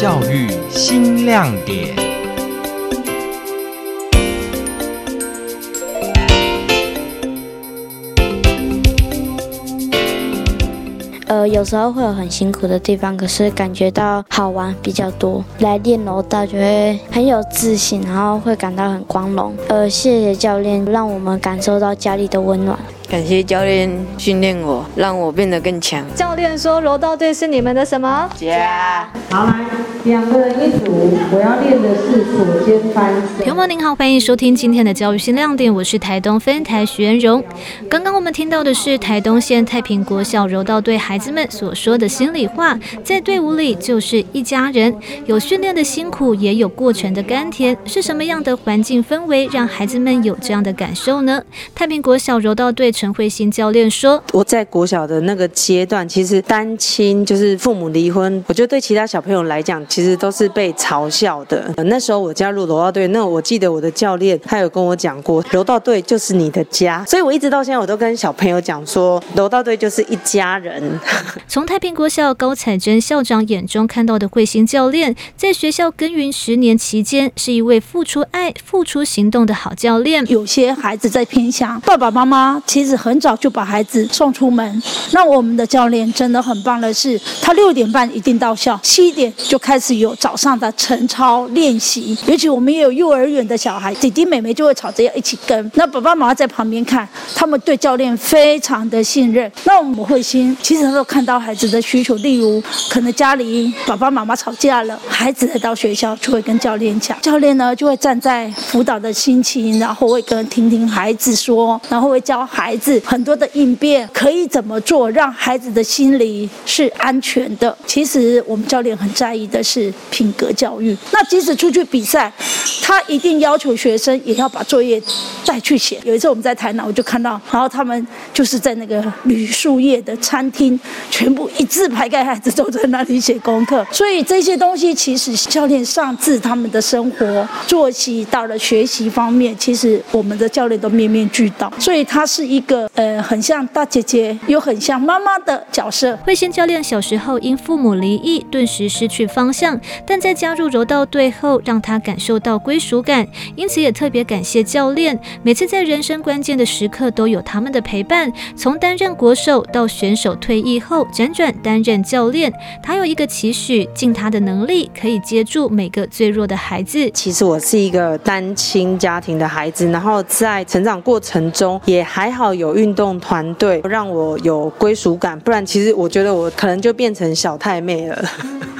教育新亮点。呃，有时候会有很辛苦的地方，可是感觉到好玩比较多。来练柔道就会很有自信，然后会感到很光荣。呃，谢谢教练，让我们感受到家里的温暖。感谢教练训练我，让我变得更强。教练说柔道队是你们的什么？家。好，来，两个人一组，我要练的是左肩翻身。朋友们您好，欢迎收听今天的教育新亮点，我是台东分台徐元荣。刚刚我们听到的是台东县太平国小柔道队孩子们所说的心里话，在队伍里就是一家人，有训练的辛苦，也有过程的甘甜。是什么样的环境氛围让孩子们有这样的感受呢？太平国小柔道队。陈慧欣教练说：“我在国小的那个阶段，其实单亲就是父母离婚，我觉得对其他小朋友来讲，其实都是被嘲笑的。那时候我加入柔道队，那我记得我的教练他有跟我讲过，柔道队就是你的家，所以我一直到现在我都跟小朋友讲说，柔道队就是一家人。”从太平国校高彩珍校长眼中看到的慧欣教练，在学校耕耘十年期间，是一位付出爱、付出行动的好教练。有些孩子在偏乡，爸爸妈妈其实。很早就把孩子送出门，那我们的教练真的很棒的是，他六点半一定到校，七点就开始有早上的晨操练习。尤其我们也有幼儿园的小孩，弟弟妹妹就会吵着要一起跟。那爸爸妈妈在旁边看，他们对教练非常的信任。那我们会心其实都看到孩子的需求，例如可能家里爸爸妈妈吵架了，孩子来到学校就会跟教练讲，教练呢就会站在辅导的心情，然后会跟听听孩子说，然后会教孩。很多的应变可以怎么做，让孩子的心理是安全的？其实我们教练很在意的是品格教育。那即使出去比赛，他一定要求学生也要把作业带去写。有一次我们在台南，我就看到，然后他们就是在那个铝树叶的餐厅，全部一字排开，孩子都在那里写功课。所以这些东西其实教练上至他们的生活作息，到了学习方面，其实我们的教练都面面俱到。所以他是一个。个呃，很像大姐姐，又很像妈妈的角色。慧仙教练小时候因父母离异，顿时失去方向，但在加入柔道队后，让他感受到归属感，因此也特别感谢教练。每次在人生关键的时刻，都有他们的陪伴。从担任国手到选手退役后，辗转担任教练，他有一个期许，尽他的能力，可以接住每个最弱的孩子。其实我是一个单亲家庭的孩子，然后在成长过程中也还好。有运动团队让我有归属感，不然其实我觉得我可能就变成小太妹了。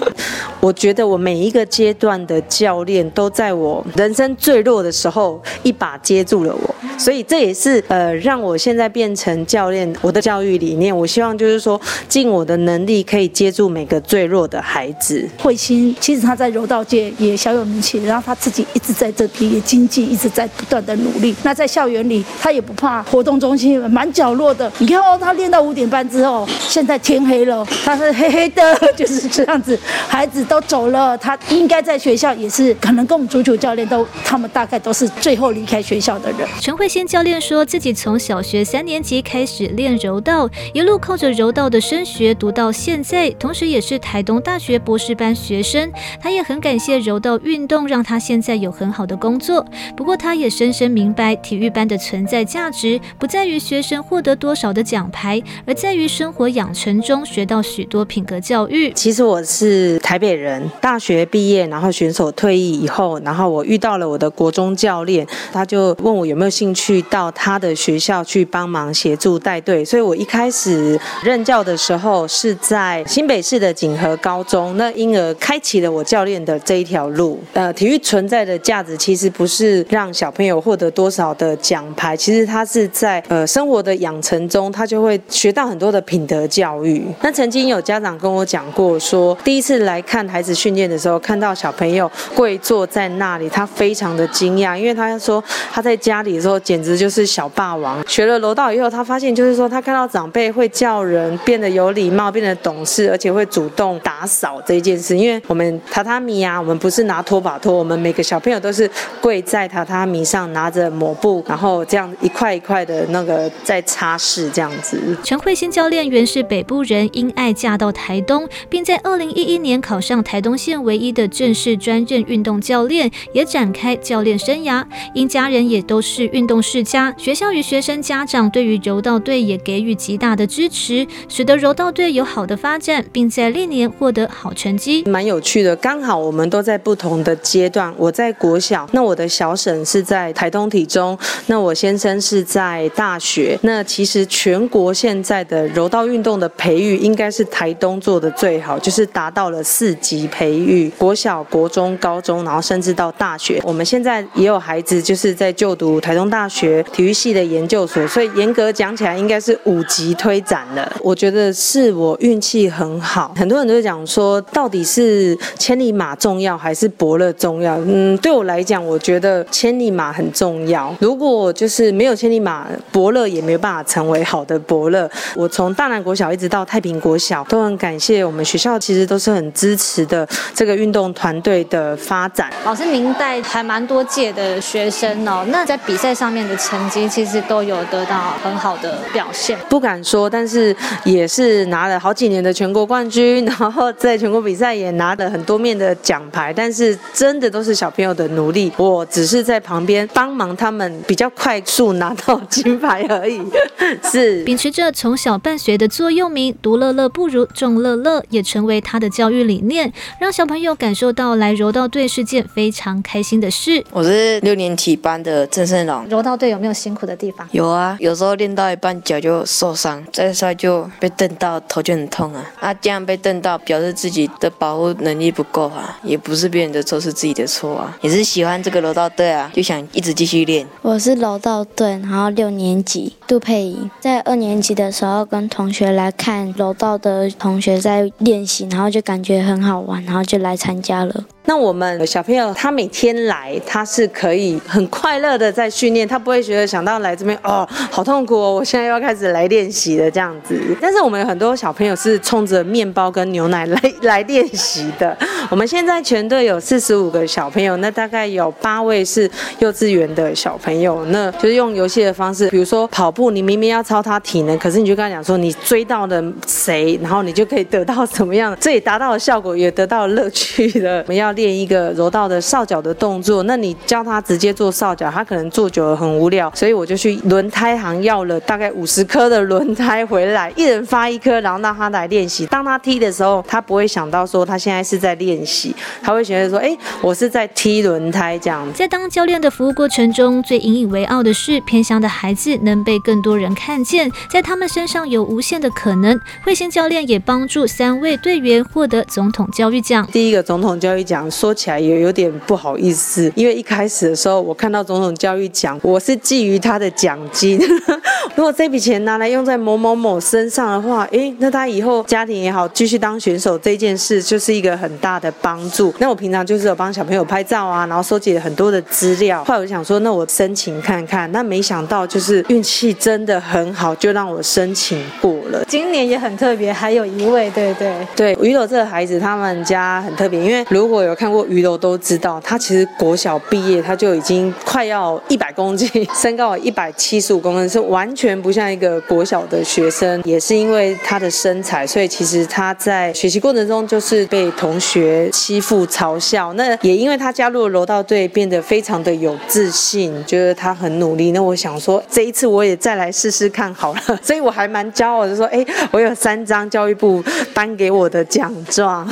我觉得我每一个阶段的教练都在我人生最弱的时候一把接住了我，所以这也是呃让我现在变成教练我的教育理念。我希望就是说尽我的能力可以接住每个最弱的孩子。慧心其实他在柔道界也小有名气，然后他自己一直在这边也经济一直在不断的努力。那在校园里他也不怕活动中心蛮角落的。你看哦，他练到五点半之后，现在天黑了，他是黑黑的，就是这样子，孩子。都走了，他应该在学校也是，可能跟我们足球教练都，他们大概都是最后离开学校的人。陈慧仙教练说自己从小学三年级开始练柔道，一路靠着柔道的升学读到现在，同时也是台东大学博士班学生。他也很感谢柔道运动，让他现在有很好的工作。不过他也深深明白，体育班的存在价值不在于学生获得多少的奖牌，而在于生活养成中学到许多品格教育。其实我是台北。人大学毕业，然后选手退役以后，然后我遇到了我的国中教练，他就问我有没有兴趣去到他的学校去帮忙协助带队。所以我一开始任教的时候是在新北市的锦和高中，那因而开启了我教练的这一条路。呃，体育存在的价值其实不是让小朋友获得多少的奖牌，其实他是在呃生活的养成中，他就会学到很多的品德教育。那曾经有家长跟我讲过，说第一次来看。孩子训练的时候，看到小朋友跪坐在那里，他非常的惊讶，因为他说他在家里的时候，简直就是小霸王。学了柔道以后，他发现就是说，他看到长辈会叫人，变得有礼貌，变得懂事，而且会主动打扫这一件事。因为我们榻榻米啊，我们不是拿拖把拖，我们每个小朋友都是跪在榻榻米上，拿着抹布，然后这样一块一块的那个在擦拭这样子。陈慧欣教练原是北部人，因爱嫁到台东，并在二零一一年考上台东县唯一的正式专任运动教练，也展开教练生涯。因家人也都是运动世家，学校与学生家长对于柔道队也给予极大的支持，使得柔道队有好的发展，并在历年获得好成绩。蛮有趣的，刚好我们都在不同的阶段。我在国小，那我的小婶是在台东体中，那我先生是在大学。那其实全国现在的柔道运动的培育，应该是台东做的最好，就是达到了四级培育，国小、国中、高中，然后甚至到大学。我们现在也有孩子就是在就读台东大大学体育系的研究所，所以严格讲起来，应该是五级推展了。我觉得是我运气很好，很多人都会讲说，到底是千里马重要还是伯乐重要？嗯，对我来讲，我觉得千里马很重要。如果就是没有千里马，伯乐也没有办法成为好的伯乐。我从大南国小一直到太平国小，都很感谢我们学校，其实都是很支持的这个运动团队的发展。老师，您带还蛮多届的学生哦，那在比赛上面的成绩其实都有得到很好的表现。不敢说，但是也是拿了好几年的全国冠军，然后在全国比赛也拿了很多面的奖牌。但是真的都是小朋友的努力，我只是在旁边帮忙他们比较快速拿到金牌而已。是秉持着从小办学的座右铭“独乐乐不如众乐乐”，也成为他的教育理念，让小朋友感受到来柔道队是件非常开心的事。我是六年级班的郑胜龙。柔道队有没有辛苦的地方？有啊，有时候练到一半脚就受伤，再摔就被蹬到头就很痛啊。啊，这样被蹬到表示自己的保护能力不够啊，也不是别人的错，是自己的错啊。也是喜欢这个柔道队啊，就想一直继续练。我是柔道队，然后六年级杜佩仪，在二年级的时候跟同学来看柔道的同学在练习，然后就感觉很好玩，然后就来参加了。那我们小朋友他每天来，他是可以很快乐的在训练，他不会觉得想到来这边哦好痛苦哦，我现在又要开始来练习了这样子。但是我们有很多小朋友是冲着面包跟牛奶来来练习的。我们现在全队有四十五个小朋友，那大概有八位是幼稚园的小朋友，那就是用游戏的方式，比如说跑步，你明明要超他体能，可是你就跟他讲说你追到了谁，然后你就可以得到什么样，这也达到了效果，也得到了乐趣的。我们要练一个柔道的扫脚的动作，那你教他直接做扫脚，他可能做久了很无聊，所以我就去轮胎行要了大概五十颗的轮胎回来，一人发一颗，然后让他来练习。当他踢的时候，他不会想到说他现在是在练习，他会觉得说，哎，我是在踢轮胎这样。在当教练的服务过程中，最引以为傲的是偏乡的孩子能被更多人看见，在他们身上有无限的可能。慧心教练也帮助三位队员获得总统教育奖。第一个总统教育奖说起来也有点不好意思，因为一开始的时候我看到总统教育奖，我是觊觎他的奖金。如果这笔钱拿来用在某某某身上的话，诶，那他以后家庭也好，继续当选手这件事就是一个很大的帮助。那我平常就是有帮小朋友拍照啊，然后收集了很多的资料。后来我就想说，那我申请看看。那没想到就是运气真的很好，就让我申请过了。今年也很特别，还有一位，对对对，于柔这个孩子他们家很特别，因为如果有有看过鱼楼都知道，他其实国小毕业他就已经快要一百公斤，身高一百七十五公分，是完全不像一个国小的学生。也是因为他的身材，所以其实他在学习过程中就是被同学欺负嘲笑。那也因为他加入了柔道队，变得非常的有自信，觉得他很努力。那我想说，这一次我也再来试试看好了。所以我还蛮骄傲的，说，哎，我有三张教育部颁给我的奖状。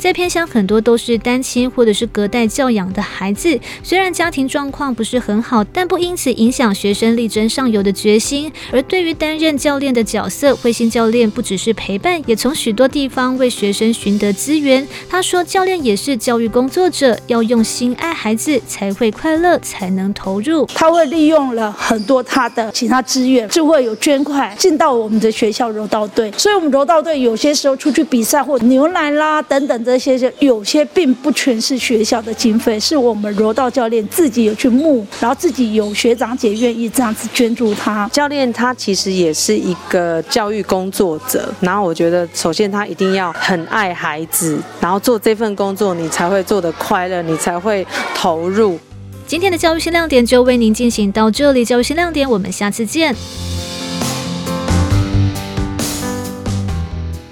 在偏乡，很多都是单亲或者是隔代教养的孩子，虽然家庭状况不是很好，但不因此影响学生力争上游的决心。而对于担任教练的角色，慧心教练不只是陪伴，也从许多地方为学生寻得资源。他说，教练也是教育工作者，要用心爱孩子，才会快乐，才能投入。他会利用了很多他的其他资源，就会有捐款进到我们的学校柔道队。所以，我们柔道队有些时候出去比赛或牛奶啦等等这些，就有些并不全是学校的经费，是我们柔道教练自己有去募，然后自己有学长姐愿意这样子捐助他。教练他其实也是一个教育工作者，然后我觉得首先他一定要很爱孩子，然后做这份工作你才会做得快乐，你才会投入。今天的教育新亮点就为您进行到这里，教育新亮点，我们下次见。